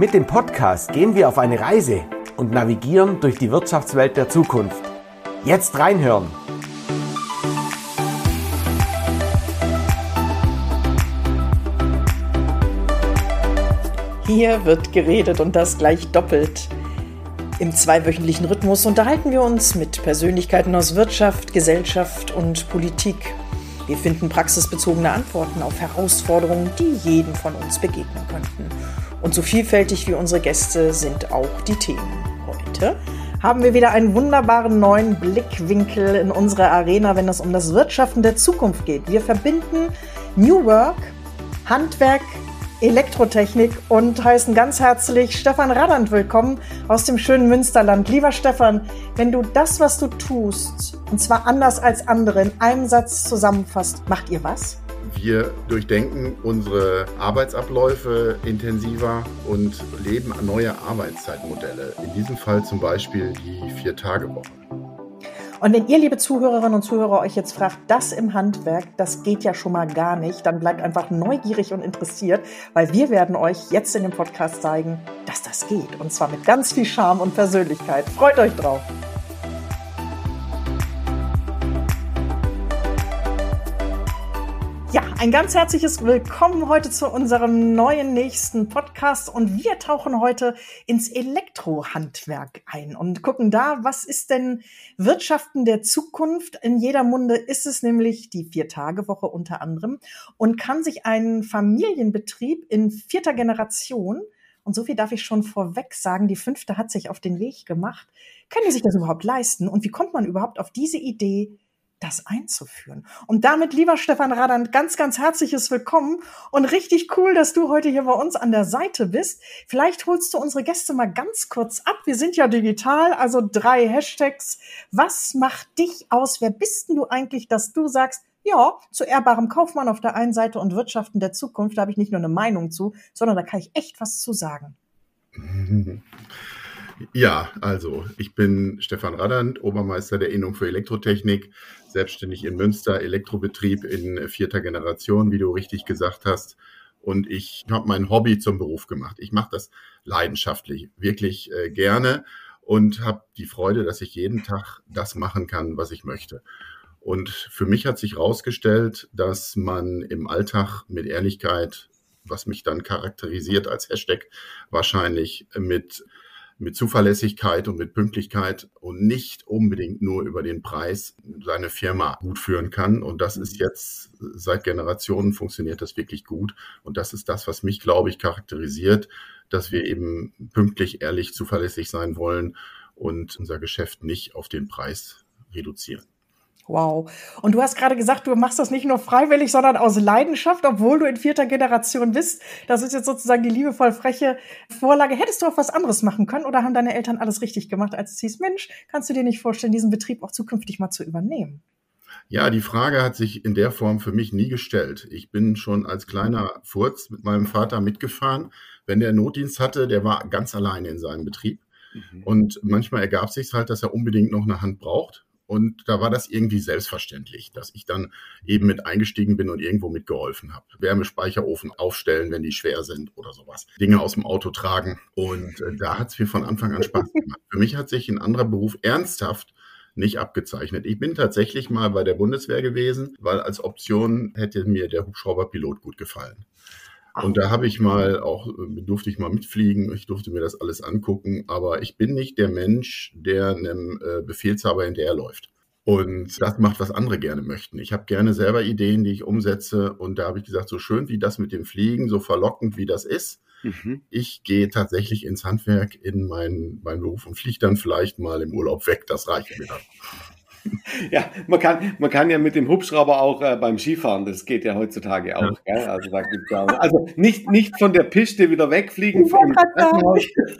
Mit dem Podcast gehen wir auf eine Reise und navigieren durch die Wirtschaftswelt der Zukunft. Jetzt reinhören! Hier wird geredet und das gleich doppelt. Im zweiwöchentlichen Rhythmus unterhalten wir uns mit Persönlichkeiten aus Wirtschaft, Gesellschaft und Politik. Wir finden praxisbezogene Antworten auf Herausforderungen, die jedem von uns begegnen könnten. Und so vielfältig wie unsere Gäste sind auch die Themen. Heute haben wir wieder einen wunderbaren neuen Blickwinkel in unserer Arena, wenn es um das Wirtschaften der Zukunft geht. Wir verbinden New Work, Handwerk, Elektrotechnik und heißen ganz herzlich Stefan Radand willkommen aus dem schönen Münsterland. Lieber Stefan, wenn du das, was du tust, und zwar anders als andere, in einem Satz zusammenfasst, macht ihr was? Wir durchdenken unsere Arbeitsabläufe intensiver und leben neue Arbeitszeitmodelle. In diesem Fall zum Beispiel die Vier-Tage-Woche. Und wenn ihr, liebe Zuhörerinnen und Zuhörer, euch jetzt fragt, das im Handwerk, das geht ja schon mal gar nicht, dann bleibt einfach neugierig und interessiert, weil wir werden euch jetzt in dem Podcast zeigen, dass das geht. Und zwar mit ganz viel Charme und Persönlichkeit. Freut euch drauf. Ja, ein ganz herzliches Willkommen heute zu unserem neuen nächsten Podcast und wir tauchen heute ins Elektrohandwerk ein und gucken da, was ist denn Wirtschaften der Zukunft? In jeder Munde ist es nämlich die Vier-Tage-Woche unter anderem und kann sich ein Familienbetrieb in vierter Generation und so viel darf ich schon vorweg sagen, die fünfte hat sich auf den Weg gemacht. Können die sich das überhaupt leisten? Und wie kommt man überhaupt auf diese Idee, das einzuführen. Und damit, lieber Stefan Radand, ganz, ganz herzliches Willkommen und richtig cool, dass du heute hier bei uns an der Seite bist. Vielleicht holst du unsere Gäste mal ganz kurz ab. Wir sind ja digital, also drei Hashtags. Was macht dich aus? Wer bist denn du eigentlich, dass du sagst, ja, zu ehrbarem Kaufmann auf der einen Seite und Wirtschaften der Zukunft, da habe ich nicht nur eine Meinung zu, sondern da kann ich echt was zu sagen. Ja, also ich bin Stefan Radand, Obermeister der Innung für Elektrotechnik, selbstständig in Münster, Elektrobetrieb in vierter Generation, wie du richtig gesagt hast. Und ich habe mein Hobby zum Beruf gemacht. Ich mache das leidenschaftlich, wirklich äh, gerne und habe die Freude, dass ich jeden Tag das machen kann, was ich möchte. Und für mich hat sich herausgestellt, dass man im Alltag mit Ehrlichkeit, was mich dann charakterisiert als Hashtag, wahrscheinlich mit mit Zuverlässigkeit und mit Pünktlichkeit und nicht unbedingt nur über den Preis seine Firma gut führen kann. Und das ist jetzt seit Generationen funktioniert das wirklich gut. Und das ist das, was mich, glaube ich, charakterisiert, dass wir eben pünktlich, ehrlich, zuverlässig sein wollen und unser Geschäft nicht auf den Preis reduzieren. Wow. Und du hast gerade gesagt, du machst das nicht nur freiwillig, sondern aus Leidenschaft, obwohl du in vierter Generation bist. Das ist jetzt sozusagen die liebevoll freche Vorlage. Hättest du auch was anderes machen können oder haben deine Eltern alles richtig gemacht, als es hieß, Mensch, kannst du dir nicht vorstellen, diesen Betrieb auch zukünftig mal zu übernehmen? Ja, die Frage hat sich in der Form für mich nie gestellt. Ich bin schon als kleiner Furz mit meinem Vater mitgefahren. Wenn der Notdienst hatte, der war ganz alleine in seinem Betrieb. Mhm. Und manchmal ergab sich halt, dass er unbedingt noch eine Hand braucht. Und da war das irgendwie selbstverständlich, dass ich dann eben mit eingestiegen bin und irgendwo mitgeholfen habe. Wärmespeicherofen aufstellen, wenn die schwer sind oder sowas. Dinge aus dem Auto tragen. Und äh, da hat es mir von Anfang an Spaß gemacht. Für mich hat sich ein anderer Beruf ernsthaft nicht abgezeichnet. Ich bin tatsächlich mal bei der Bundeswehr gewesen, weil als Option hätte mir der Hubschrauberpilot gut gefallen. Und da habe ich mal auch, äh, durfte ich mal mitfliegen, ich durfte mir das alles angucken, aber ich bin nicht der Mensch, der einem äh, Befehlshaber hinterherläuft. Und das macht, was andere gerne möchten. Ich habe gerne selber Ideen, die ich umsetze. Und da habe ich gesagt, so schön wie das mit dem Fliegen, so verlockend wie das ist, mhm. ich gehe tatsächlich ins Handwerk, in meinen, meinen Beruf und fliege dann vielleicht mal im Urlaub weg. Das reicht mir dann. Ja, man kann, man kann ja mit dem Hubschrauber auch äh, beim Skifahren, das geht ja heutzutage auch. Ja. Also, da gibt's ja, also nicht, nicht von der Piste wieder wegfliegen, vom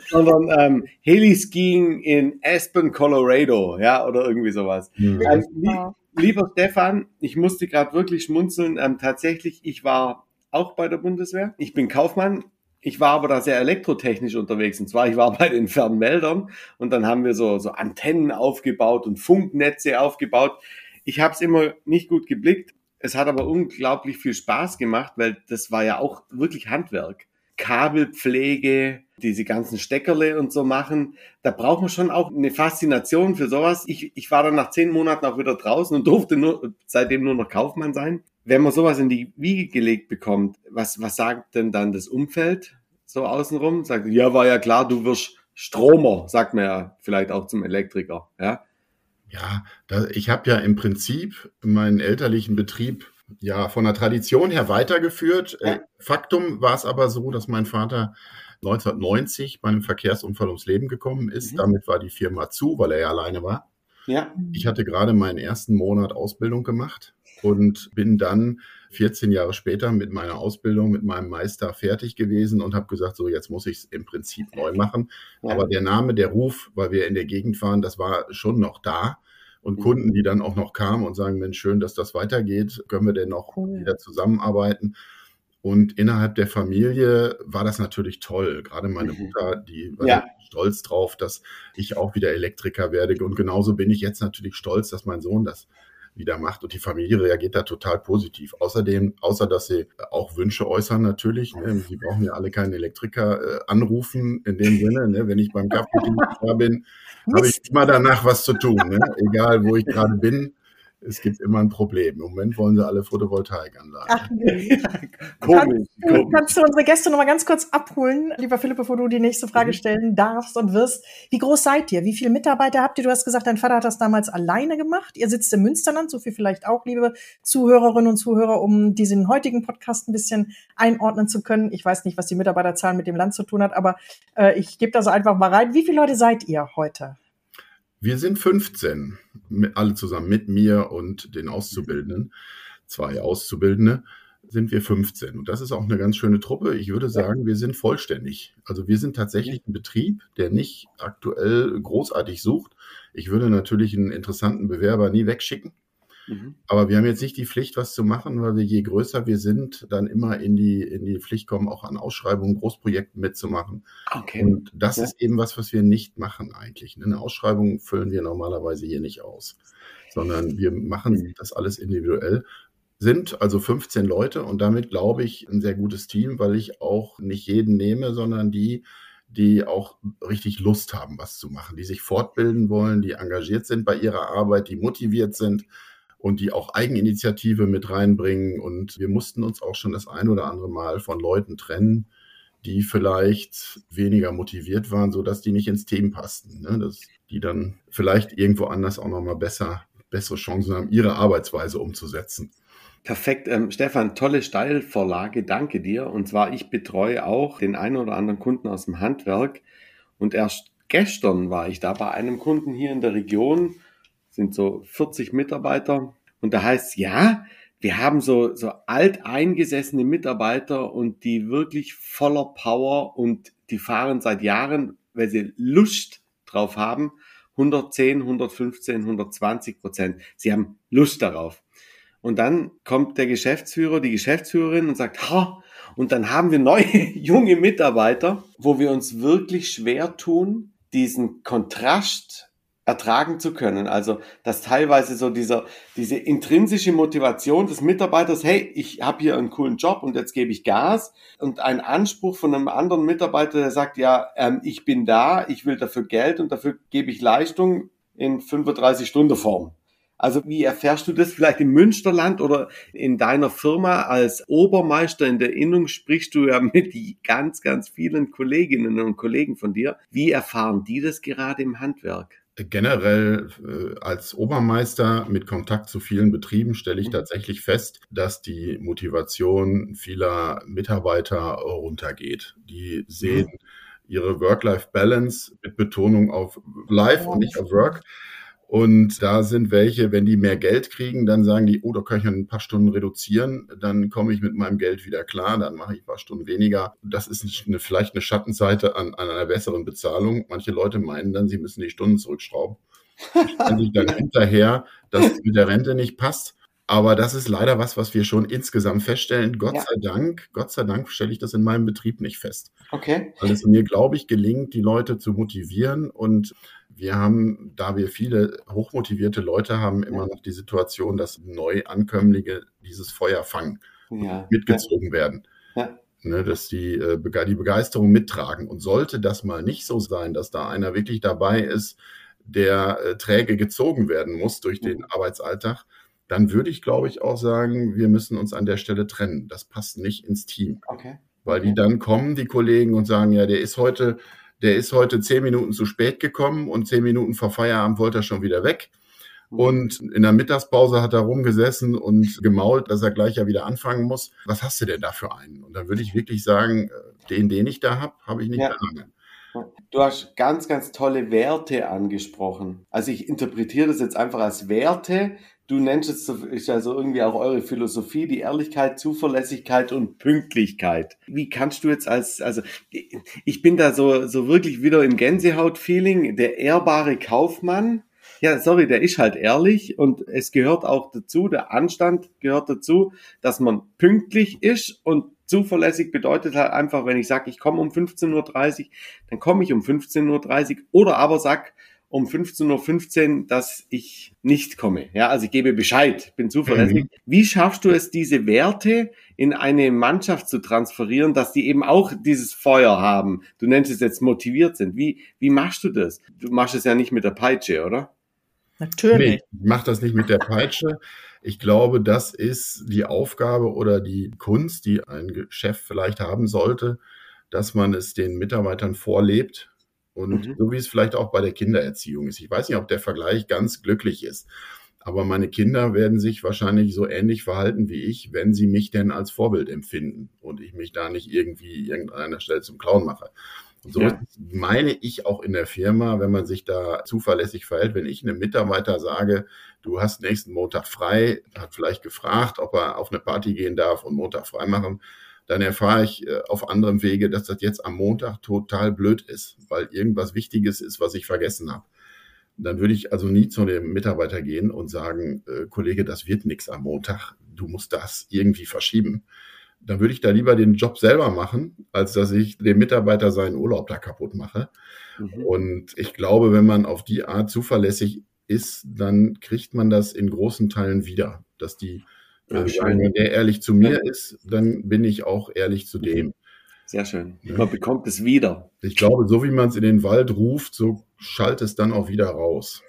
sondern ähm, Heliskiing in Aspen, Colorado, ja, oder irgendwie sowas. Mhm. Ähm, li lieber Stefan, ich musste gerade wirklich schmunzeln. Ähm, tatsächlich, ich war auch bei der Bundeswehr. Ich bin Kaufmann ich war aber da sehr elektrotechnisch unterwegs. Und zwar, ich war bei den Fernmeldern und dann haben wir so, so Antennen aufgebaut und Funknetze aufgebaut. Ich habe es immer nicht gut geblickt. Es hat aber unglaublich viel Spaß gemacht, weil das war ja auch wirklich Handwerk. Kabelpflege, diese ganzen Steckerle und so machen. Da braucht man schon auch eine Faszination für sowas. Ich, ich war dann nach zehn Monaten auch wieder draußen und durfte nur, seitdem nur noch Kaufmann sein. Wenn man sowas in die Wiege gelegt bekommt, was, was sagt denn dann das Umfeld so außenrum? Sagt, ja, war ja klar, du wirst Stromer, sagt man ja vielleicht auch zum Elektriker, ja. Ja, da, ich habe ja im Prinzip meinen elterlichen Betrieb ja von der Tradition her weitergeführt. Ja. Äh, Faktum war es aber so, dass mein Vater 1990 bei einem Verkehrsunfall ums Leben gekommen ist. Mhm. Damit war die Firma zu, weil er ja alleine war. Ja. Ich hatte gerade meinen ersten Monat Ausbildung gemacht und bin dann 14 Jahre später mit meiner Ausbildung, mit meinem Meister fertig gewesen und habe gesagt, so jetzt muss ich es im Prinzip neu machen. Ja. Aber der Name, der Ruf, weil wir in der Gegend waren, das war schon noch da. Und mhm. Kunden, die dann auch noch kamen und sagen, Mensch, schön, dass das weitergeht, können wir denn noch cool. wieder zusammenarbeiten? Und innerhalb der Familie war das natürlich toll. Gerade meine mhm. Mutter, die war ja. stolz drauf, dass ich auch wieder Elektriker werde. Und genauso bin ich jetzt natürlich stolz, dass mein Sohn das wieder macht. Und die Familie reagiert da total positiv. Außerdem, außer dass sie auch Wünsche äußern natürlich. Ne? Sie brauchen ja alle keinen Elektriker äh, anrufen in dem Sinne. Ne? Wenn ich beim Kaffee da bin, habe ich immer danach was zu tun. Ne? Egal, wo ich gerade bin es gibt immer ein Problem. Im Moment wollen sie alle Photovoltaikanlagen. Ach, nee. komisch, kannst, kannst, du unsere Gäste noch mal ganz kurz abholen, lieber Philipp, bevor du die nächste Frage mhm. stellen darfst und wirst? Wie groß seid ihr? Wie viele Mitarbeiter habt ihr? Du hast gesagt, dein Vater hat das damals alleine gemacht. Ihr sitzt im Münsterland, so viel vielleicht auch, liebe Zuhörerinnen und Zuhörer, um diesen heutigen Podcast ein bisschen einordnen zu können. Ich weiß nicht, was die Mitarbeiterzahl mit dem Land zu tun hat, aber äh, ich gebe da so einfach mal rein. Wie viele Leute seid ihr heute? Wir sind 15, alle zusammen mit mir und den Auszubildenden, zwei Auszubildende, sind wir 15. Und das ist auch eine ganz schöne Truppe. Ich würde sagen, wir sind vollständig. Also wir sind tatsächlich ein Betrieb, der nicht aktuell großartig sucht. Ich würde natürlich einen interessanten Bewerber nie wegschicken. Mhm. Aber wir haben jetzt nicht die Pflicht, was zu machen, weil wir je größer wir sind, dann immer in die, in die Pflicht kommen, auch an Ausschreibungen, Großprojekten mitzumachen. Okay. Und das ja. ist eben was, was wir nicht machen eigentlich. Eine Ausschreibung füllen wir normalerweise hier nicht aus, sondern wir machen mhm. das alles individuell sind also 15 Leute und damit glaube ich ein sehr gutes Team, weil ich auch nicht jeden nehme, sondern die, die auch richtig Lust haben, was zu machen, die sich fortbilden wollen, die engagiert sind bei ihrer Arbeit, die motiviert sind und die auch Eigeninitiative mit reinbringen. Und wir mussten uns auch schon das ein oder andere Mal von Leuten trennen, die vielleicht weniger motiviert waren, sodass die nicht ins Team passten. Ne? Dass die dann vielleicht irgendwo anders auch nochmal besser, bessere Chancen haben, ihre Arbeitsweise umzusetzen. Perfekt. Ähm, Stefan, tolle Steilvorlage. Danke dir. Und zwar, ich betreue auch den einen oder anderen Kunden aus dem Handwerk. Und erst gestern war ich da bei einem Kunden hier in der Region, sind so 40 Mitarbeiter. Und da heißt ja, wir haben so, so alteingesessene Mitarbeiter und die wirklich voller Power und die fahren seit Jahren, weil sie Lust drauf haben, 110, 115, 120 Prozent. Sie haben Lust darauf. Und dann kommt der Geschäftsführer, die Geschäftsführerin und sagt, ha, und dann haben wir neue junge Mitarbeiter, wo wir uns wirklich schwer tun, diesen Kontrast ertragen zu können. Also, dass teilweise so dieser, diese intrinsische Motivation des Mitarbeiters, hey, ich habe hier einen coolen Job und jetzt gebe ich Gas und ein Anspruch von einem anderen Mitarbeiter, der sagt, ja, ähm, ich bin da, ich will dafür Geld und dafür gebe ich Leistung in 35 Stunden Form. Also wie erfährst du das vielleicht im Münsterland oder in deiner Firma als Obermeister in der Innung sprichst du ja mit ganz, ganz vielen Kolleginnen und Kollegen von dir. Wie erfahren die das gerade im Handwerk? Generell äh, als Obermeister mit Kontakt zu vielen Betrieben stelle ich mhm. tatsächlich fest, dass die Motivation vieler Mitarbeiter runtergeht. Die sehen mhm. ihre Work-Life-Balance mit Betonung auf Life und nicht auf Work und da sind welche, wenn die mehr Geld kriegen, dann sagen die, oh, da kann ich ein paar Stunden reduzieren, dann komme ich mit meinem Geld wieder klar, dann mache ich ein paar Stunden weniger. Das ist eine, vielleicht eine Schattenseite an, an einer besseren Bezahlung. Manche Leute meinen dann, sie müssen die Stunden zurückschrauben. Dann sich dann hinterher, dass es mit der Rente nicht passt. Aber das ist leider was, was wir schon insgesamt feststellen. Gott ja. sei Dank, Gott sei Dank stelle ich das in meinem Betrieb nicht fest. Okay. Weil es mir, glaube ich, gelingt, die Leute zu motivieren und wir haben, da wir viele hochmotivierte Leute haben, immer noch die Situation, dass Neuankömmlinge dieses Feuer fangen ja. mitgezogen werden. Ja. ne, dass die äh, die Begeisterung mittragen. Und sollte das mal nicht so sein, dass da einer wirklich dabei ist, der äh, träge gezogen werden muss durch den. Arbeitsalltag, dann würde ich, glaube ich, auch sagen, wir müssen uns an der Stelle trennen. Das passt nicht ins Team. Okay. Weil die dann kommen, die Kollegen, und sagen, ja, der ist heute, der ist heute zehn Minuten zu spät gekommen und zehn Minuten vor Feierabend wollte er schon wieder weg. Und in der Mittagspause hat er rumgesessen und gemault, dass er gleich ja wieder anfangen muss. Was hast du denn da für einen? Und dann würde ich wirklich sagen, äh, den, den ich da habe, habe ich nicht ja. lange. Du hast ganz, ganz tolle Werte angesprochen. Also ich interpretiere das jetzt einfach als Werte. Du nennst es, ist also irgendwie auch eure Philosophie, die Ehrlichkeit, Zuverlässigkeit und Pünktlichkeit. Wie kannst du jetzt als, also ich bin da so, so wirklich wieder im Gänsehaut-Feeling, der ehrbare Kaufmann, ja, sorry, der ist halt ehrlich und es gehört auch dazu, der Anstand gehört dazu, dass man pünktlich ist und zuverlässig bedeutet halt einfach, wenn ich sage, ich komme um 15.30 Uhr, dann komme ich um 15.30 Uhr oder aber sag um 15.15 Uhr, dass ich nicht komme. Ja, also ich gebe Bescheid, bin zuverlässig. Mhm. Wie schaffst du es, diese Werte in eine Mannschaft zu transferieren, dass die eben auch dieses Feuer haben? Du nennst es jetzt motiviert sind. Wie, wie machst du das? Du machst es ja nicht mit der Peitsche, oder? Natürlich. Nee, ich mache das nicht mit der Peitsche. Ich glaube, das ist die Aufgabe oder die Kunst, die ein Chef vielleicht haben sollte, dass man es den Mitarbeitern vorlebt. Und mhm. so wie es vielleicht auch bei der Kindererziehung ist. Ich weiß nicht, ob der Vergleich ganz glücklich ist. Aber meine Kinder werden sich wahrscheinlich so ähnlich verhalten wie ich, wenn sie mich denn als Vorbild empfinden und ich mich da nicht irgendwie irgendeiner Stelle zum Clown mache. Und so ja. meine ich auch in der Firma, wenn man sich da zuverlässig verhält, wenn ich einem Mitarbeiter sage, du hast nächsten Montag frei, hat vielleicht gefragt, ob er auf eine Party gehen darf und Montag frei machen, dann erfahre ich äh, auf anderem Wege, dass das jetzt am Montag total blöd ist, weil irgendwas Wichtiges ist, was ich vergessen habe. Dann würde ich also nie zu dem Mitarbeiter gehen und sagen, äh, Kollege, das wird nichts am Montag, du musst das irgendwie verschieben dann würde ich da lieber den Job selber machen, als dass ich dem Mitarbeiter seinen Urlaub da kaputt mache. Mhm. Und ich glaube, wenn man auf die Art zuverlässig ist, dann kriegt man das in großen Teilen wieder, dass die, ja, wenn der ehrlich zu mir ist, dann bin ich auch ehrlich zu dem. Sehr schön. Man bekommt es wieder. Ich glaube, so wie man es in den Wald ruft, so schallt es dann auch wieder raus.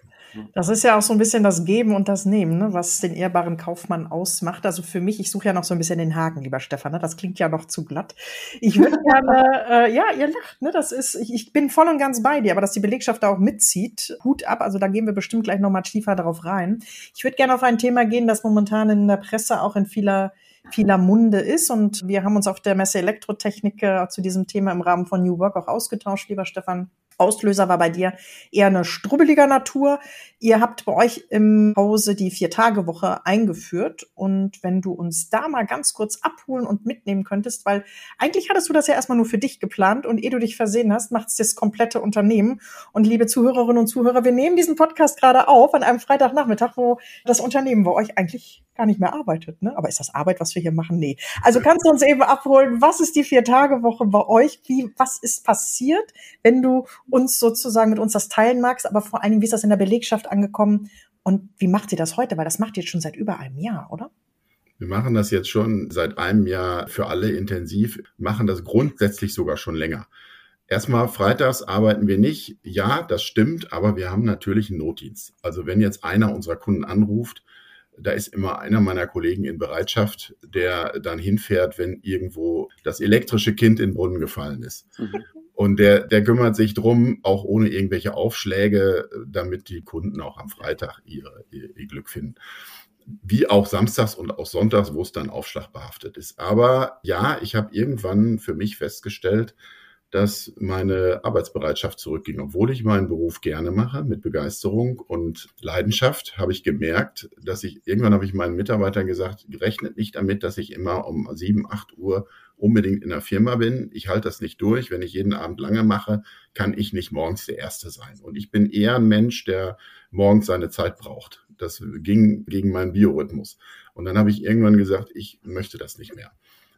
Das ist ja auch so ein bisschen das Geben und das Nehmen, ne, was den ehrbaren Kaufmann ausmacht. Also für mich, ich suche ja noch so ein bisschen den Haken, lieber Stefan. Ne? Das klingt ja noch zu glatt. Ich würde gerne, äh, ja, ihr lacht, ne? Das ist, ich, ich bin voll und ganz bei dir, aber dass die Belegschaft da auch mitzieht, Hut ab. Also da gehen wir bestimmt gleich nochmal tiefer drauf rein. Ich würde gerne auf ein Thema gehen, das momentan in der Presse auch in vieler vieler Munde ist. Und wir haben uns auf der Messe Elektrotechnik äh, zu diesem Thema im Rahmen von New Work auch ausgetauscht, lieber Stefan. Auslöser war bei dir eher eine strubbeliger Natur. Ihr habt bei euch im Hause die Vier-Tage-Woche eingeführt. Und wenn du uns da mal ganz kurz abholen und mitnehmen könntest, weil eigentlich hattest du das ja erstmal nur für dich geplant und ehe du dich versehen hast, macht es das komplette Unternehmen. Und liebe Zuhörerinnen und Zuhörer, wir nehmen diesen Podcast gerade auf an einem Freitagnachmittag, wo das Unternehmen bei euch eigentlich gar nicht mehr arbeitet. Ne? Aber ist das Arbeit, was wir hier machen? Nee. Also kannst du uns eben abholen, was ist die Vier-Tage-Woche bei euch? Wie, was ist passiert, wenn du uns sozusagen mit uns das teilen magst, aber vor Dingen, wie ist das in der Belegschaft angekommen und wie macht ihr das heute? Weil das macht ihr jetzt schon seit über einem Jahr, oder? Wir machen das jetzt schon seit einem Jahr für alle intensiv, machen das grundsätzlich sogar schon länger. Erstmal freitags arbeiten wir nicht. Ja, das stimmt, aber wir haben natürlich einen Notdienst. Also wenn jetzt einer unserer Kunden anruft, da ist immer einer meiner Kollegen in Bereitschaft, der dann hinfährt, wenn irgendwo das elektrische Kind in den Brunnen gefallen ist. Mhm. Und der, der kümmert sich drum, auch ohne irgendwelche Aufschläge, damit die Kunden auch am Freitag ihr, ihr, ihr Glück finden. Wie auch samstags und auch sonntags, wo es dann aufschlagbehaftet ist. Aber ja, ich habe irgendwann für mich festgestellt, dass meine Arbeitsbereitschaft zurückging. Obwohl ich meinen Beruf gerne mache, mit Begeisterung und Leidenschaft, habe ich gemerkt, dass ich, irgendwann habe ich meinen Mitarbeitern gesagt, rechnet nicht damit, dass ich immer um sieben, acht Uhr unbedingt in der Firma bin. Ich halte das nicht durch. Wenn ich jeden Abend lange mache, kann ich nicht morgens der Erste sein. Und ich bin eher ein Mensch, der morgens seine Zeit braucht. Das ging gegen meinen Biorhythmus. Und dann habe ich irgendwann gesagt, ich möchte das nicht mehr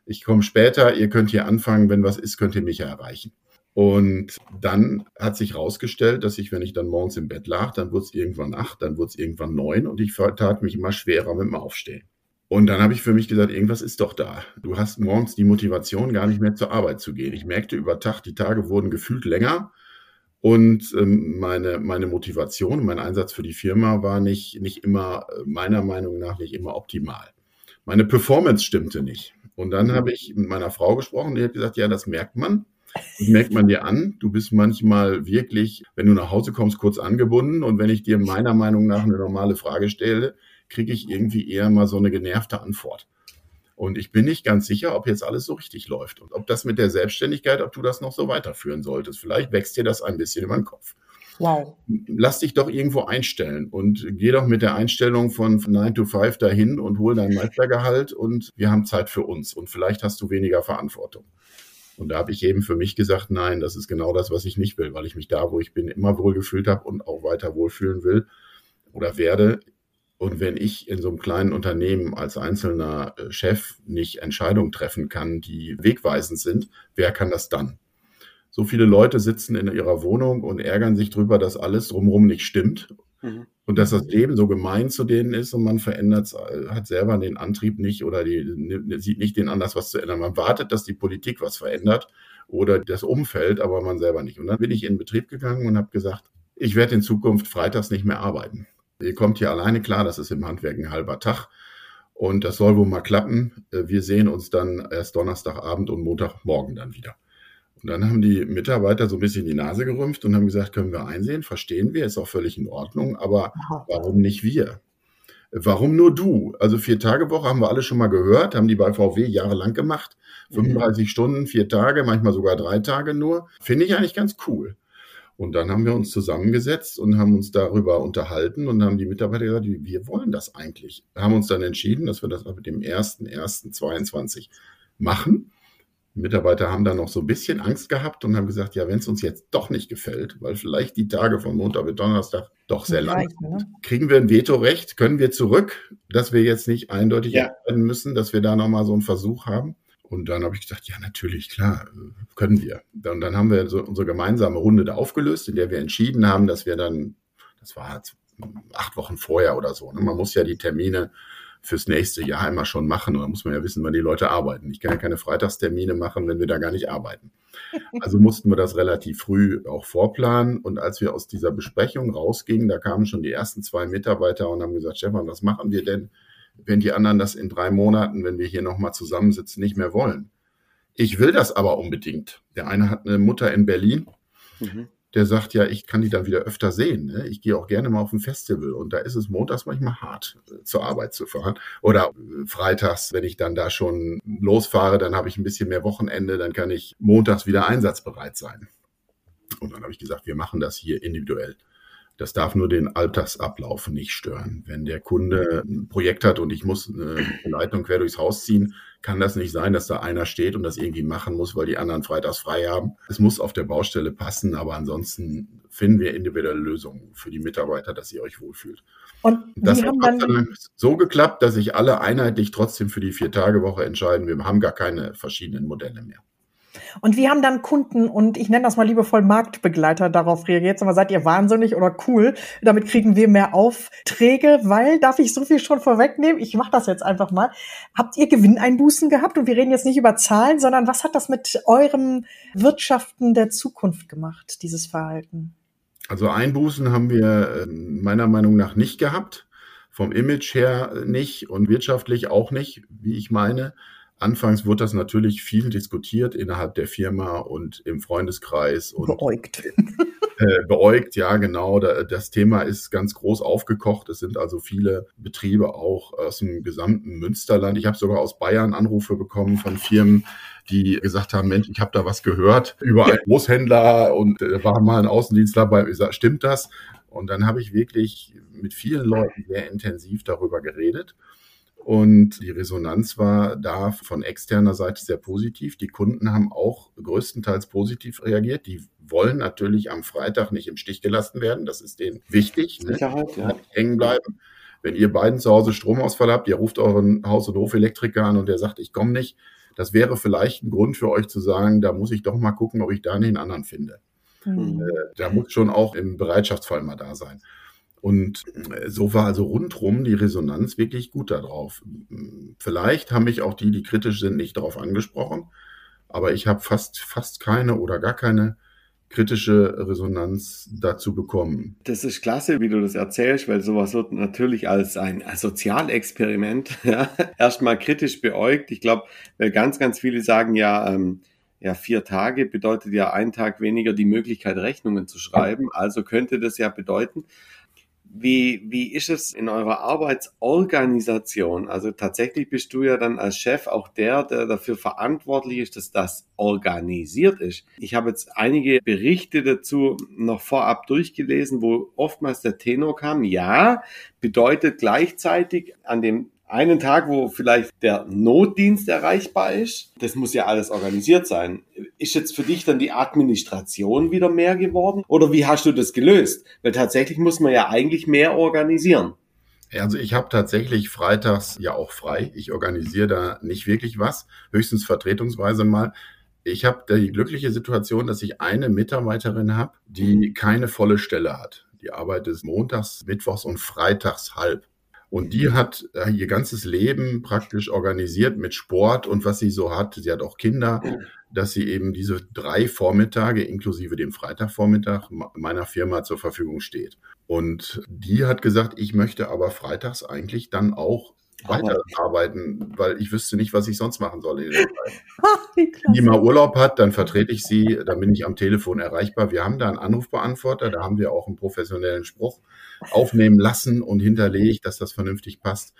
ich komme später, ihr könnt hier anfangen, wenn was ist, könnt ihr mich ja erreichen. Und dann hat sich herausgestellt, dass ich, wenn ich dann morgens im Bett lag, dann wurde es irgendwann acht, dann wurde es irgendwann neun und ich tat mich immer schwerer mit dem Aufstehen. Und dann habe ich für mich gesagt, irgendwas ist doch da. Du hast morgens die Motivation, gar nicht mehr zur Arbeit zu gehen. Ich merkte über Tag, die Tage wurden gefühlt länger. Und ähm, meine, meine Motivation, mein Einsatz für die Firma war nicht, nicht immer, äh, meiner Meinung nach, nicht immer optimal. Meine Performance stimmte nicht. Und dann habe ich mit meiner Frau gesprochen, die hat gesagt, ja, das merkt man. Das merkt man dir an. Du bist manchmal wirklich, wenn du nach Hause kommst, kurz angebunden. Und wenn ich dir meiner Meinung nach eine normale Frage stelle, kriege ich irgendwie eher mal so eine genervte Antwort. Und ich bin nicht ganz sicher, ob jetzt alles so richtig läuft und ob das mit der Selbstständigkeit, ob du das noch so weiterführen solltest. Vielleicht wächst dir das ein bisschen über den Kopf. Wow. Lass dich doch irgendwo einstellen und geh doch mit der Einstellung von 9 to 5 dahin und hol dein Meistergehalt und wir haben Zeit für uns und vielleicht hast du weniger Verantwortung. Und da habe ich eben für mich gesagt, nein, das ist genau das, was ich nicht will, weil ich mich da, wo ich bin, immer wohlgefühlt habe und auch weiter wohlfühlen will oder werde. Und wenn ich in so einem kleinen Unternehmen als einzelner äh, Chef nicht Entscheidungen treffen kann, die wegweisend sind, wer kann das dann? So viele Leute sitzen in ihrer Wohnung und ärgern sich drüber, dass alles drumherum nicht stimmt mhm. und dass das Leben so gemein zu denen ist und man verändert, äh, hat selber den Antrieb nicht oder die, sieht nicht den Anlass, was zu ändern. Man wartet, dass die Politik was verändert oder das Umfeld, aber man selber nicht. Und dann bin ich in den Betrieb gegangen und habe gesagt, ich werde in Zukunft freitags nicht mehr arbeiten. Ihr kommt hier alleine klar, das ist im Handwerk ein halber Tag. Und das soll wohl mal klappen. Äh, wir sehen uns dann erst Donnerstagabend und Montagmorgen dann wieder. Und dann haben die Mitarbeiter so ein bisschen die Nase gerümpft und haben gesagt, können wir einsehen, verstehen wir, ist auch völlig in Ordnung, aber warum nicht wir? Warum nur du? Also vier Tage Woche haben wir alle schon mal gehört, haben die bei VW jahrelang gemacht. 35 mhm. Stunden, vier Tage, manchmal sogar drei Tage nur. Finde ich eigentlich ganz cool. Und dann haben wir uns zusammengesetzt und haben uns darüber unterhalten und haben die Mitarbeiter gesagt, wir wollen das eigentlich. Haben uns dann entschieden, dass wir das mit dem 1.1.22 machen. Die Mitarbeiter haben dann noch so ein bisschen Angst gehabt und haben gesagt, ja, wenn es uns jetzt doch nicht gefällt, weil vielleicht die Tage von Montag bis Donnerstag doch sehr lang sind, ne? kriegen wir ein Vetorecht, können wir zurück, dass wir jetzt nicht eindeutig ja. entscheiden müssen, dass wir da nochmal so einen Versuch haben. Und dann habe ich gesagt, ja, natürlich, klar, können wir. Und dann haben wir so unsere gemeinsame Runde da aufgelöst, in der wir entschieden haben, dass wir dann, das war acht Wochen vorher oder so. Ne? Man muss ja die Termine fürs nächste Jahr immer schon machen. Und da muss man ja wissen, wann die Leute arbeiten. Ich kann ja keine Freitagstermine machen, wenn wir da gar nicht arbeiten. Also mussten wir das relativ früh auch vorplanen. Und als wir aus dieser Besprechung rausgingen, da kamen schon die ersten zwei Mitarbeiter und haben gesagt, Stefan, was machen wir denn? wenn die anderen das in drei Monaten, wenn wir hier nochmal zusammensitzen, nicht mehr wollen. Ich will das aber unbedingt. Der eine hat eine Mutter in Berlin, mhm. Der sagt ja, ich kann die dann wieder öfter sehen. Ne? Ich gehe auch gerne mal auf ein Festival und da ist es montags manchmal hart, äh, zur Arbeit zu fahren. Oder äh, freitags, wenn ich dann da schon losfahre, dann habe ich ein bisschen mehr Wochenende, dann kann ich montags wieder einsatzbereit sein. Und dann habe ich gesagt, wir machen das hier individuell. Das darf nur den Alltagsablauf nicht stören. Wenn der Kunde ein Projekt hat und ich muss eine Leitung quer durchs Haus ziehen, kann das nicht sein, dass da einer steht und das irgendwie machen muss, weil die anderen freitags frei haben. Es muss auf der Baustelle passen, aber ansonsten finden wir individuelle Lösungen für die Mitarbeiter, dass ihr euch wohlfühlt. Und das hat dann so geklappt, dass sich alle einheitlich trotzdem für die Vier-Tage-Woche entscheiden. Wir haben gar keine verschiedenen Modelle mehr. Und wie haben dann Kunden und ich nenne das mal liebevoll Marktbegleiter darauf reagiert? Sag mal, seid ihr wahnsinnig oder cool? Damit kriegen wir mehr Aufträge, weil, darf ich so viel schon vorwegnehmen? Ich mache das jetzt einfach mal. Habt ihr Gewinneinbußen gehabt? Und wir reden jetzt nicht über Zahlen, sondern was hat das mit eurem Wirtschaften der Zukunft gemacht, dieses Verhalten? Also Einbußen haben wir äh, meiner Meinung nach nicht gehabt. Vom Image her nicht und wirtschaftlich auch nicht, wie ich meine. Anfangs wurde das natürlich viel diskutiert innerhalb der Firma und im Freundeskreis. Und beäugt. Äh, beäugt, ja, genau. das Thema ist ganz groß aufgekocht. Es sind also viele Betriebe auch aus dem gesamten Münsterland. Ich habe sogar aus Bayern Anrufe bekommen von Firmen, die gesagt haben, Mensch, ich habe da was gehört über einen Großhändler und äh, war mal ein Außendienstler bei, stimmt das? Und dann habe ich wirklich mit vielen Leuten sehr intensiv darüber geredet. Und die Resonanz war da von externer Seite sehr positiv. Die Kunden haben auch größtenteils positiv reagiert. Die wollen natürlich am Freitag nicht im Stich gelassen werden. Das ist denen wichtig. Ne? Sicherheit, ne? ja. Hängen bleiben. Wenn ihr beiden zu Hause Stromausfall habt, ihr ruft euren Haus- und Hofelektriker an und der sagt, ich komme nicht. Das wäre vielleicht ein Grund für euch zu sagen, da muss ich doch mal gucken, ob ich da nicht einen anderen finde. Mhm. Äh, da muss schon auch im Bereitschaftsfall mal da sein. Und äh, so war also rundrum die Resonanz wirklich gut darauf. Vielleicht haben mich auch die, die kritisch sind, nicht darauf angesprochen, aber ich habe fast, fast keine oder gar keine kritische Resonanz dazu bekommen. Das ist klasse, wie du das erzählst, weil sowas wird natürlich als ein Sozialexperiment ja, erstmal kritisch beäugt. Ich glaube, weil ganz, ganz viele sagen ja, ähm, ja, vier Tage bedeutet ja ein Tag weniger die Möglichkeit, Rechnungen zu schreiben. Also könnte das ja bedeuten, wie, wie ist es in eurer Arbeitsorganisation? Also tatsächlich bist du ja dann als Chef auch der, der dafür verantwortlich ist, dass das organisiert ist. Ich habe jetzt einige Berichte dazu noch vorab durchgelesen, wo oftmals der Tenor kam, ja, bedeutet gleichzeitig an dem einen Tag, wo vielleicht der Notdienst erreichbar ist, das muss ja alles organisiert sein. Ist jetzt für dich dann die Administration wieder mehr geworden? Oder wie hast du das gelöst? Weil tatsächlich muss man ja eigentlich mehr organisieren. Also ich habe tatsächlich freitags ja auch frei. Ich organisiere da nicht wirklich was, höchstens vertretungsweise mal. Ich habe die glückliche Situation, dass ich eine Mitarbeiterin habe, die keine volle Stelle hat. Die arbeitet montags, mittwochs und freitags halb. Und die hat äh, ihr ganzes Leben praktisch organisiert mit Sport und was sie so hat. Sie hat auch Kinder, dass sie eben diese drei Vormittage inklusive dem Freitagvormittag meiner Firma zur Verfügung steht. Und die hat gesagt, ich möchte aber freitags eigentlich dann auch weiterarbeiten, weil ich wüsste nicht, was ich sonst machen soll. In der Zeit. Wenn die mal Urlaub hat, dann vertrete ich sie, dann bin ich am Telefon erreichbar. Wir haben da einen Anrufbeantworter, da haben wir auch einen professionellen Spruch aufnehmen lassen und hinterlegt, dass das vernünftig passt.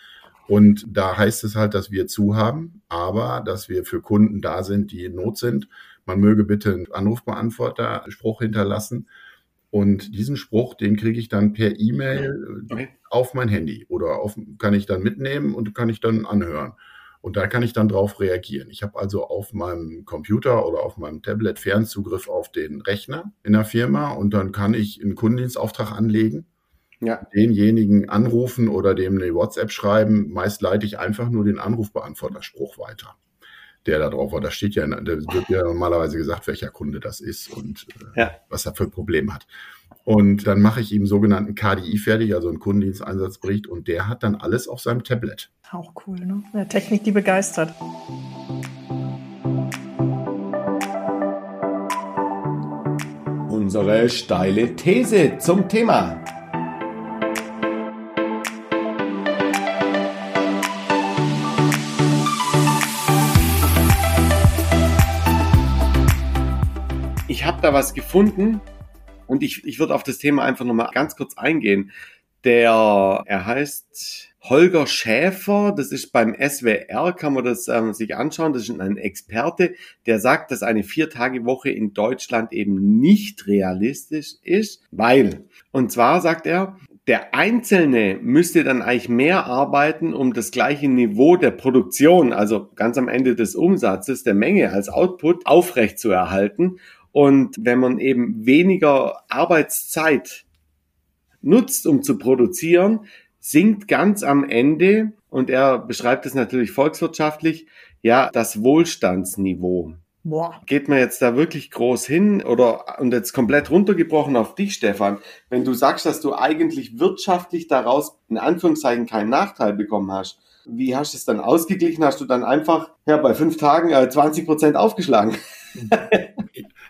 Und da heißt es halt, dass wir zu haben, aber dass wir für Kunden da sind, die in Not sind. Man möge bitte einen Anrufbeantworter Spruch hinterlassen. Und diesen Spruch, den kriege ich dann per E-Mail okay. auf mein Handy oder auf, kann ich dann mitnehmen und kann ich dann anhören. Und da kann ich dann drauf reagieren. Ich habe also auf meinem Computer oder auf meinem Tablet Fernzugriff auf den Rechner in der Firma und dann kann ich einen Kundendienstauftrag anlegen, ja. denjenigen anrufen oder dem eine WhatsApp schreiben. Meist leite ich einfach nur den Anrufbeantworterspruch weiter der da drauf war. Da steht ja, da wird ja normalerweise gesagt, welcher Kunde das ist und äh, ja. was er für ein Problem hat. Und dann mache ich ihm sogenannten KDI fertig, also einen Kundendiensteinsatzbericht, und der hat dann alles auf seinem Tablet. Auch cool, ne? Ja, Technik, die begeistert. Unsere steile These zum Thema. Da was gefunden und ich, ich würde auf das Thema einfach nochmal ganz kurz eingehen. Der, er heißt Holger Schäfer, das ist beim SWR, kann man das ähm, sich anschauen, das ist ein Experte, der sagt, dass eine Vier-Tage-Woche in Deutschland eben nicht realistisch ist, weil, und zwar sagt er, der Einzelne müsste dann eigentlich mehr arbeiten, um das gleiche Niveau der Produktion, also ganz am Ende des Umsatzes, der Menge als Output aufrecht zu erhalten. Und wenn man eben weniger Arbeitszeit nutzt, um zu produzieren, sinkt ganz am Ende, und er beschreibt es natürlich volkswirtschaftlich, ja, das Wohlstandsniveau. Boah. Geht man jetzt da wirklich groß hin oder und jetzt komplett runtergebrochen auf dich, Stefan, wenn du sagst, dass du eigentlich wirtschaftlich daraus in Anführungszeichen keinen Nachteil bekommen hast, wie hast du es dann ausgeglichen? Hast du dann einfach ja, bei fünf Tagen äh, 20 Prozent aufgeschlagen?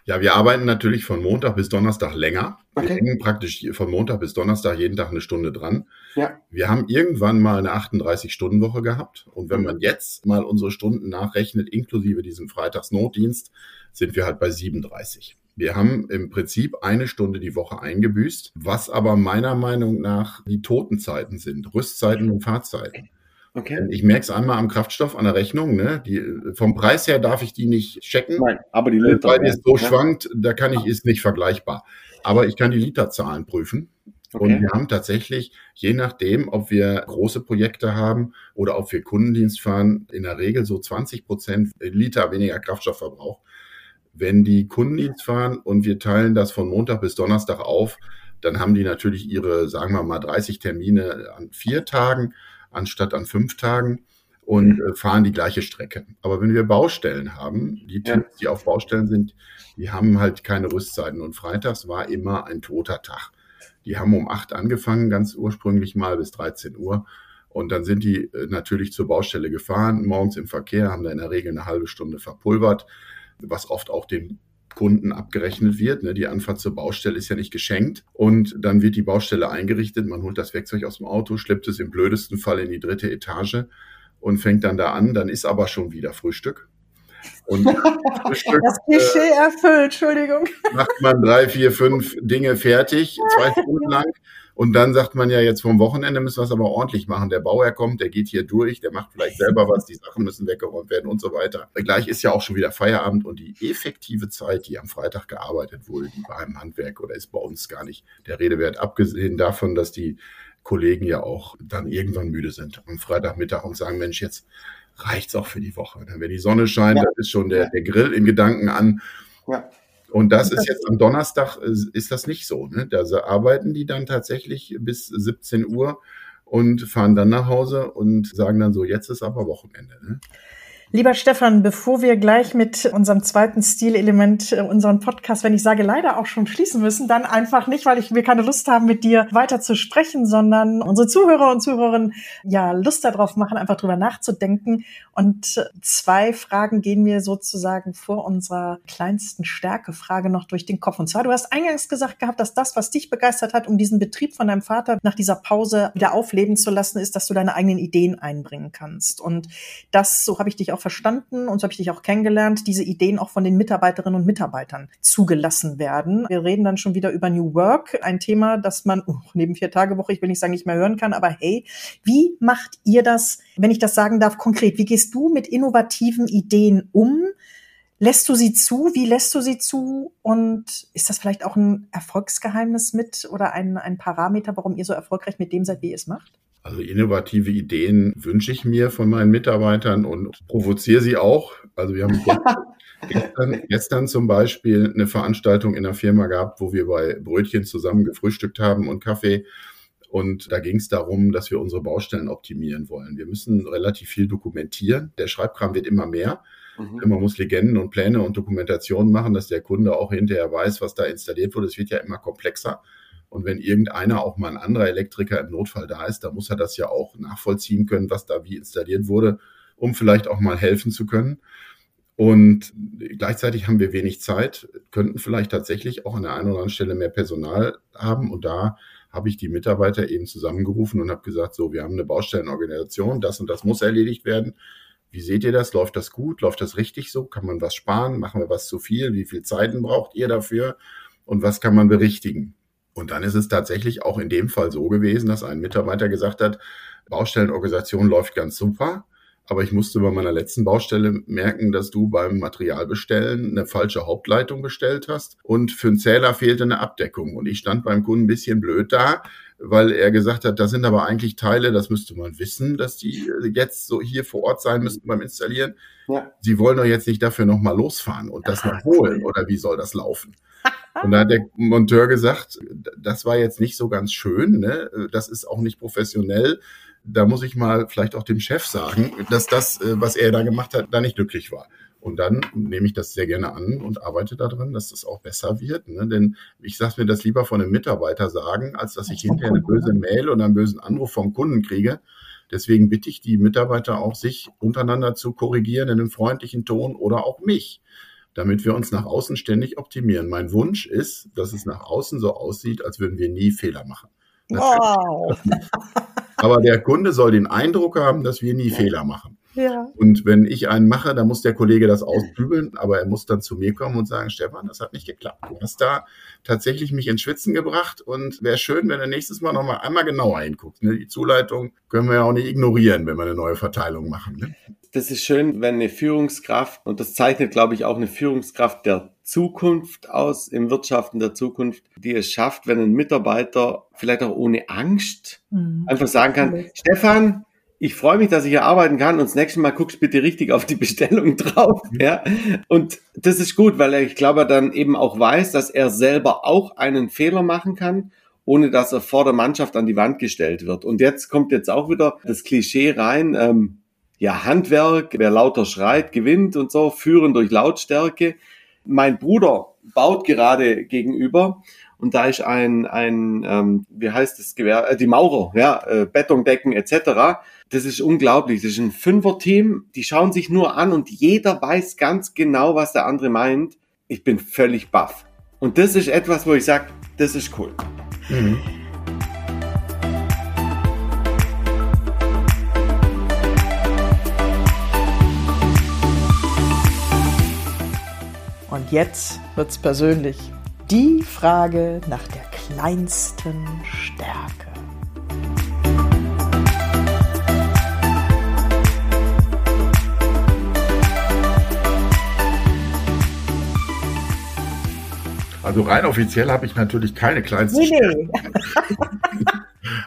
Ja, wir arbeiten natürlich von Montag bis Donnerstag länger. Okay. Wir hängen praktisch von Montag bis Donnerstag jeden Tag eine Stunde dran. Ja. Wir haben irgendwann mal eine 38-Stunden-Woche gehabt. Und wenn man jetzt mal unsere Stunden nachrechnet, inklusive diesem Freitagsnotdienst, sind wir halt bei 37. Wir haben im Prinzip eine Stunde die Woche eingebüßt, was aber meiner Meinung nach die Totenzeiten sind, Rüstzeiten und Fahrzeiten. Okay. Ich merke es einmal am Kraftstoff, an der Rechnung. Ne? Die, vom Preis her darf ich die nicht checken. Nein, aber die Liter. Weil es so ja. schwankt, da kann ich, ist nicht vergleichbar. Aber ich kann die Literzahlen prüfen. Okay. Und wir haben tatsächlich, je nachdem, ob wir große Projekte haben oder ob wir Kundendienst fahren, in der Regel so 20 Prozent Liter weniger Kraftstoffverbrauch. Wenn die Kundendienst fahren und wir teilen das von Montag bis Donnerstag auf, dann haben die natürlich ihre, sagen wir mal, 30 Termine an vier Tagen anstatt an fünf Tagen und mhm. äh, fahren die gleiche Strecke. Aber wenn wir Baustellen haben, die Teams, die auf Baustellen sind, die haben halt keine Rüstzeiten. Und freitags war immer ein toter Tag. Die haben um acht angefangen, ganz ursprünglich mal bis 13 Uhr. Und dann sind die äh, natürlich zur Baustelle gefahren, morgens im Verkehr, haben da in der Regel eine halbe Stunde verpulvert, was oft auch den Kunden abgerechnet wird. Ne? Die Anfahrt zur Baustelle ist ja nicht geschenkt. Und dann wird die Baustelle eingerichtet, man holt das Werkzeug aus dem Auto, schleppt es im blödesten Fall in die dritte Etage und fängt dann da an. Dann ist aber schon wieder Frühstück. Und Frühstück, das Klischee äh, erfüllt, Entschuldigung. Macht man drei, vier, fünf Dinge fertig, zwei Stunden lang. Und dann sagt man ja jetzt vom Wochenende müssen wir es aber ordentlich machen. Der Bauer kommt, der geht hier durch, der macht vielleicht selber was, die Sachen müssen weggeräumt werden und so weiter. Gleich ist ja auch schon wieder Feierabend und die effektive Zeit, die am Freitag gearbeitet wurde, die war im Handwerk oder ist bei uns gar nicht der Rede wert, abgesehen davon, dass die Kollegen ja auch dann irgendwann müde sind am Freitagmittag und sagen, Mensch, jetzt reicht's auch für die Woche. Wenn die Sonne scheint, ja. dann ist schon der, der Grill in Gedanken an. Ja. Und das ist jetzt am Donnerstag, äh, ist das nicht so. Ne? Da arbeiten die dann tatsächlich bis 17 Uhr und fahren dann nach Hause und sagen dann so, jetzt ist aber Wochenende. Ne? Lieber Stefan, bevor wir gleich mit unserem zweiten Stilelement äh, unseren Podcast, wenn ich sage leider auch schon schließen müssen, dann einfach nicht, weil ich wir keine Lust haben, mit dir weiter zu sprechen, sondern unsere Zuhörer und Zuhörerinnen ja Lust darauf machen, einfach drüber nachzudenken. Und äh, zwei Fragen gehen mir sozusagen vor unserer kleinsten Stärke-Frage noch durch den Kopf. Und zwar, du hast eingangs gesagt gehabt, dass das, was dich begeistert hat, um diesen Betrieb von deinem Vater nach dieser Pause wieder aufleben zu lassen, ist, dass du deine eigenen Ideen einbringen kannst. Und das, so habe ich dich auch verstanden und so habe ich dich auch kennengelernt, diese Ideen auch von den Mitarbeiterinnen und Mitarbeitern zugelassen werden. Wir reden dann schon wieder über New Work, ein Thema, das man uh, neben vier Tage Woche, ich will nicht sagen, nicht mehr hören kann, aber hey, wie macht ihr das, wenn ich das sagen darf, konkret? Wie gehst du mit innovativen Ideen um? Lässt du sie zu? Wie lässt du sie zu? Und ist das vielleicht auch ein Erfolgsgeheimnis mit oder ein, ein Parameter, warum ihr so erfolgreich mit dem seid, wie ihr es macht? Also innovative Ideen wünsche ich mir von meinen Mitarbeitern und provoziere sie auch. Also wir haben gestern, gestern zum Beispiel eine Veranstaltung in der Firma gehabt, wo wir bei Brötchen zusammen gefrühstückt haben und Kaffee. Und da ging es darum, dass wir unsere Baustellen optimieren wollen. Wir müssen relativ viel dokumentieren. Der Schreibkram wird immer mehr. Mhm. Man muss Legenden und Pläne und Dokumentationen machen, dass der Kunde auch hinterher weiß, was da installiert wurde. Es wird ja immer komplexer. Und wenn irgendeiner, auch mal ein anderer Elektriker im Notfall da ist, dann muss er das ja auch nachvollziehen können, was da wie installiert wurde, um vielleicht auch mal helfen zu können. Und gleichzeitig haben wir wenig Zeit, könnten vielleicht tatsächlich auch an der einen oder anderen Stelle mehr Personal haben. Und da habe ich die Mitarbeiter eben zusammengerufen und habe gesagt, so, wir haben eine Baustellenorganisation, das und das muss erledigt werden. Wie seht ihr das? Läuft das gut? Läuft das richtig so? Kann man was sparen? Machen wir was zu viel? Wie viel Zeiten braucht ihr dafür? Und was kann man berichtigen? Und dann ist es tatsächlich auch in dem Fall so gewesen, dass ein Mitarbeiter gesagt hat, Baustellenorganisation läuft ganz super, aber ich musste bei meiner letzten Baustelle merken, dass du beim Materialbestellen eine falsche Hauptleitung bestellt hast und für einen Zähler fehlte eine Abdeckung. Und ich stand beim Kunden ein bisschen blöd da, weil er gesagt hat, da sind aber eigentlich Teile, das müsste man wissen, dass die jetzt so hier vor Ort sein müssten beim Installieren. Ja. Sie wollen doch jetzt nicht dafür nochmal losfahren und das noch holen oder wie soll das laufen? Und da hat der Monteur gesagt, das war jetzt nicht so ganz schön, ne? das ist auch nicht professionell. Da muss ich mal vielleicht auch dem Chef sagen, dass das, äh, was er da gemacht hat, da nicht glücklich war. Und dann nehme ich das sehr gerne an und arbeite daran, dass das auch besser wird. Ne? Denn ich sage mir das lieber von einem Mitarbeiter sagen, als dass ich hinterher eine böse Mail oder einen bösen Anruf vom Kunden kriege. Deswegen bitte ich die Mitarbeiter auch, sich untereinander zu korrigieren in einem freundlichen Ton oder auch mich damit wir uns nach außen ständig optimieren. Mein Wunsch ist, dass es nach außen so aussieht, als würden wir nie Fehler machen. Wow. Aber der Kunde soll den Eindruck haben, dass wir nie Fehler machen. Ja. Und wenn ich einen mache, dann muss der Kollege das ausbügeln, aber er muss dann zu mir kommen und sagen, Stefan, das hat nicht geklappt. Du hast da tatsächlich mich ins Schwitzen gebracht und wäre schön, wenn er nächstes Mal noch mal einmal genauer hinguckt. Ne? Die Zuleitung können wir ja auch nicht ignorieren, wenn wir eine neue Verteilung machen. Ne? Das ist schön, wenn eine Führungskraft, und das zeichnet, glaube ich, auch eine Führungskraft der Zukunft aus, im Wirtschaften der Zukunft, die es schafft, wenn ein Mitarbeiter vielleicht auch ohne Angst mhm. einfach sagen kann, Stefan, ich freue mich, dass ich hier arbeiten kann und das nächste Mal guckst bitte richtig auf die Bestellung drauf. Ja? Und das ist gut, weil ich glaube, er dann eben auch weiß, dass er selber auch einen Fehler machen kann, ohne dass er vor der Mannschaft an die Wand gestellt wird. Und jetzt kommt jetzt auch wieder das Klischee rein, ähm, ja, Handwerk, wer lauter schreit, gewinnt und so, führen durch Lautstärke. Mein Bruder baut gerade gegenüber und da ist ein, ein ähm, wie heißt das Gewehr, äh, die Maurer, ja, äh, Betondecken etc. Das ist unglaublich. Das ist ein Fünfer-Team, die schauen sich nur an und jeder weiß ganz genau, was der andere meint. Ich bin völlig baff. Und das ist etwas, wo ich sage, das ist cool. Mhm. Und jetzt wird's persönlich. Die Frage nach der kleinsten Stärke. Also rein offiziell habe ich natürlich keine kleinste nee, Stärke.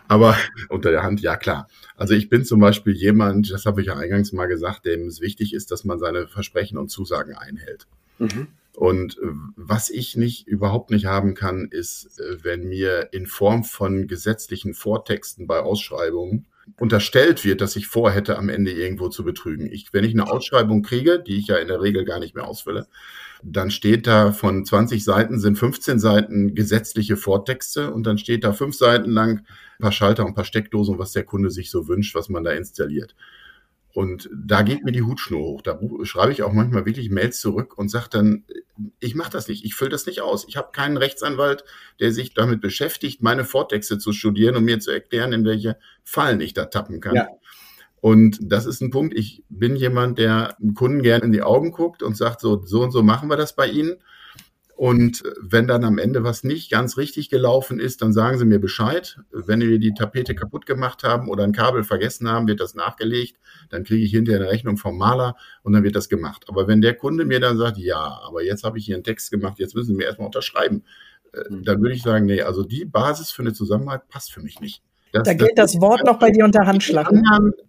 Aber unter der Hand, ja klar. Also ich bin zum Beispiel jemand, das habe ich ja eingangs mal gesagt, dem es wichtig ist, dass man seine Versprechen und Zusagen einhält. Mhm. Und äh, was ich nicht, überhaupt nicht haben kann, ist, äh, wenn mir in Form von gesetzlichen Vortexten bei Ausschreibungen unterstellt wird, dass ich vorhätte, am Ende irgendwo zu betrügen. Ich, wenn ich eine Ausschreibung kriege, die ich ja in der Regel gar nicht mehr ausfülle, dann steht da von 20 Seiten sind 15 Seiten gesetzliche Vortexte und dann steht da fünf Seiten lang ein paar Schalter und ein paar Steckdosen, was der Kunde sich so wünscht, was man da installiert. Und da geht mir die Hutschnur hoch. Da schreibe ich auch manchmal wirklich Mails zurück und sage dann, ich mache das nicht, ich fülle das nicht aus. Ich habe keinen Rechtsanwalt, der sich damit beschäftigt, meine Vortexte zu studieren und mir zu erklären, in welche Fallen ich da tappen kann. Ja. Und das ist ein Punkt. Ich bin jemand, der Kunden gerne in die Augen guckt und sagt, so, so und so machen wir das bei Ihnen. Und wenn dann am Ende was nicht ganz richtig gelaufen ist, dann sagen Sie mir Bescheid. Wenn wir die Tapete kaputt gemacht haben oder ein Kabel vergessen haben, wird das nachgelegt. Dann kriege ich hinterher eine Rechnung vom Maler und dann wird das gemacht. Aber wenn der Kunde mir dann sagt, ja, aber jetzt habe ich hier einen Text gemacht, jetzt müssen Sie mir erstmal unterschreiben, äh, mhm. dann würde ich sagen, nee, also die Basis für eine Zusammenarbeit passt für mich nicht. Das, da gilt das, das Wort noch bei dir unter Handschlag. Ne?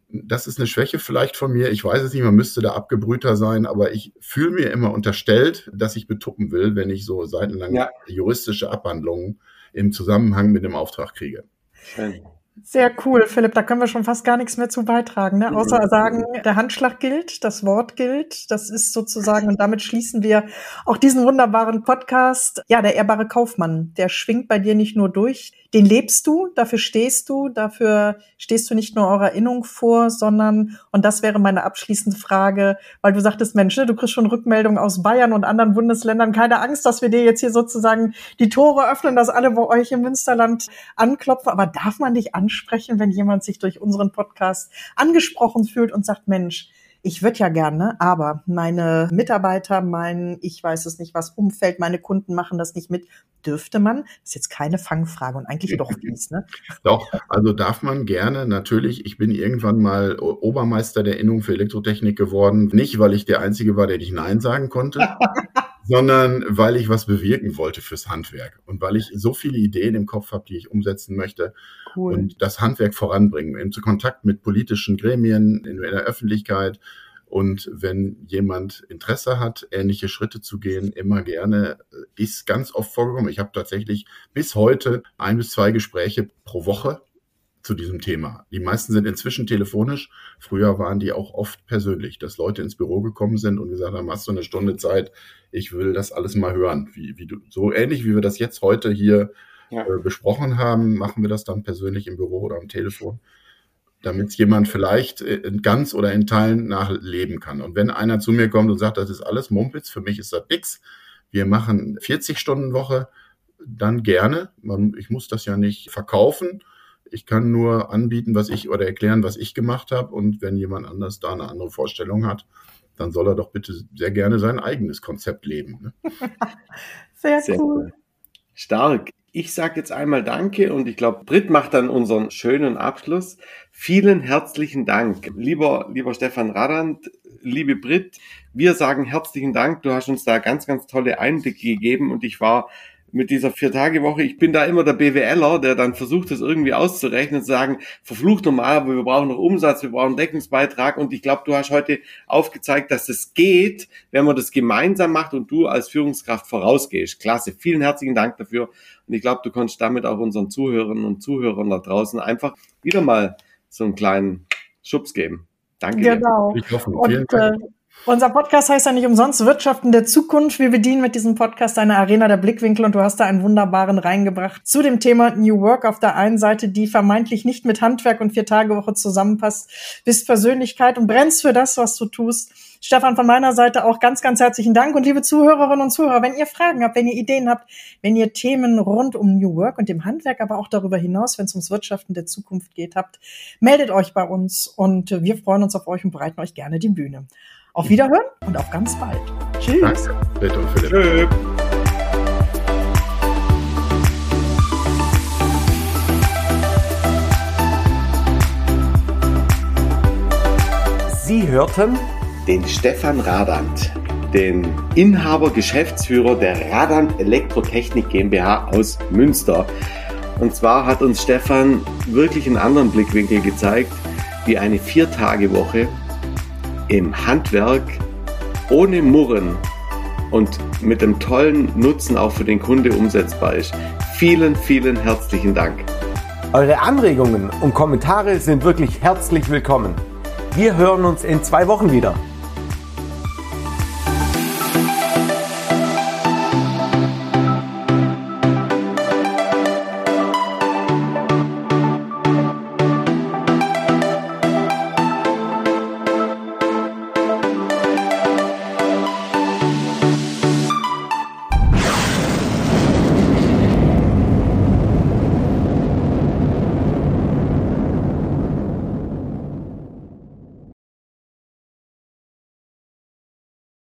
Das ist eine Schwäche vielleicht von mir. Ich weiß es nicht, man müsste da abgebrühter sein, aber ich fühle mir immer unterstellt, dass ich betuppen will, wenn ich so seitenlang ja. juristische Abhandlungen im Zusammenhang mit dem Auftrag kriege. Schön. Sehr cool, Philipp. Da können wir schon fast gar nichts mehr zu beitragen, ne? außer sagen, der Handschlag gilt, das Wort gilt. Das ist sozusagen, und damit schließen wir auch diesen wunderbaren Podcast. Ja, der ehrbare Kaufmann, der schwingt bei dir nicht nur durch, den lebst du, dafür stehst du, dafür stehst du nicht nur eurer Erinnerung vor, sondern, und das wäre meine abschließende Frage, weil du sagtest, Mensch, ne, du kriegst schon Rückmeldungen aus Bayern und anderen Bundesländern, keine Angst, dass wir dir jetzt hier sozusagen die Tore öffnen, dass alle bei euch im Münsterland anklopfen, aber darf man dich ansprechen, wenn jemand sich durch unseren Podcast angesprochen fühlt und sagt, Mensch, ich würde ja gerne, aber meine Mitarbeiter, mein, ich weiß es nicht, was Umfeld, meine Kunden machen das nicht mit. Dürfte man? Das ist jetzt keine Fangfrage und eigentlich doch fies, ne? Doch, also darf man gerne, natürlich. Ich bin irgendwann mal Obermeister der Innung für Elektrotechnik geworden. Nicht, weil ich der Einzige war, der nicht Nein sagen konnte. sondern weil ich was bewirken wollte fürs Handwerk und weil ich so viele Ideen im Kopf habe, die ich umsetzen möchte cool. und das Handwerk voranbringen, in Kontakt mit politischen Gremien, in, der Öffentlichkeit. Und wenn jemand Interesse hat, ähnliche Schritte zu gehen, immer gerne, ist ganz oft vorgekommen. Ich habe tatsächlich bis heute ein bis zwei Gespräche pro Woche zu diesem Thema. Die meisten sind inzwischen telefonisch. Früher waren die auch oft persönlich, dass Leute ins Büro gekommen sind und gesagt haben, hast du eine Stunde Zeit, ich will das alles mal hören. Wie, wie du, so ähnlich wie wir das jetzt heute hier ja. äh, besprochen haben, machen wir das dann persönlich im Büro oder am Telefon, damit jemand vielleicht in ganz oder in Teilen nachleben kann. Und wenn einer zu mir kommt und sagt, das ist alles Mumpitz, für mich ist das nix, wir machen 40 Stunden Woche, dann gerne. Ich muss das ja nicht verkaufen ich kann nur anbieten, was ich oder erklären, was ich gemacht habe. Und wenn jemand anders da eine andere Vorstellung hat, dann soll er doch bitte sehr gerne sein eigenes Konzept leben. Ne? sehr, sehr, cool. Stark. Ich sage jetzt einmal Danke und ich glaube, Britt macht dann unseren schönen Abschluss. Vielen herzlichen Dank, lieber, lieber Stefan Radand, liebe Britt. Wir sagen herzlichen Dank. Du hast uns da ganz, ganz tolle Einblicke gegeben und ich war mit dieser Vier-Tage-Woche, ich bin da immer der BWLer, der dann versucht, das irgendwie auszurechnen, zu sagen, verflucht normal, aber wir brauchen noch Umsatz, wir brauchen Deckungsbeitrag und ich glaube, du hast heute aufgezeigt, dass es geht, wenn man das gemeinsam macht und du als Führungskraft vorausgehst. Klasse, vielen herzlichen Dank dafür und ich glaube, du kannst damit auch unseren Zuhörerinnen und Zuhörern da draußen einfach wieder mal so einen kleinen Schubs geben. Danke. Genau. Dir. Ich hoffe, vielen Dank. Äh, Unser Podcast heißt ja nicht umsonst Wirtschaften der Zukunft. Wir bedienen mit diesem Podcast eine Arena der Blickwinkel und du hast da einen wunderbaren reingebracht zu dem Thema New Work auf der einen Seite, die vermeintlich nicht mit Handwerk und Vier-Tage-Woche zusammenpasst, bist Persönlichkeit und brennst für das, was du tust. Stefan, von meiner Seite auch ganz, ganz herzlichen Dank und liebe Zuhörerinnen und Zuhörer, wenn ihr Fragen habt, wenn ihr Ideen habt, wenn ihr Themen rund um New Work und dem Handwerk, aber auch darüber hinaus, wenn es ums Wirtschaften der Zukunft geht, habt, meldet euch bei uns und wir freuen uns auf euch und bereiten euch gerne die Bühne. Auf Wiederhören und auf ganz bald. Tschüss. Danke. Tschüss. Sie hörten den Stefan Radant, den Inhaber, Geschäftsführer der Radant Elektrotechnik GmbH aus Münster. Und zwar hat uns Stefan wirklich einen anderen Blickwinkel gezeigt, wie eine Viertagewoche im Handwerk ohne Murren und mit einem tollen Nutzen auch für den Kunde umsetzbar ist. Vielen, vielen herzlichen Dank. Eure Anregungen und Kommentare sind wirklich herzlich willkommen. Wir hören uns in zwei Wochen wieder.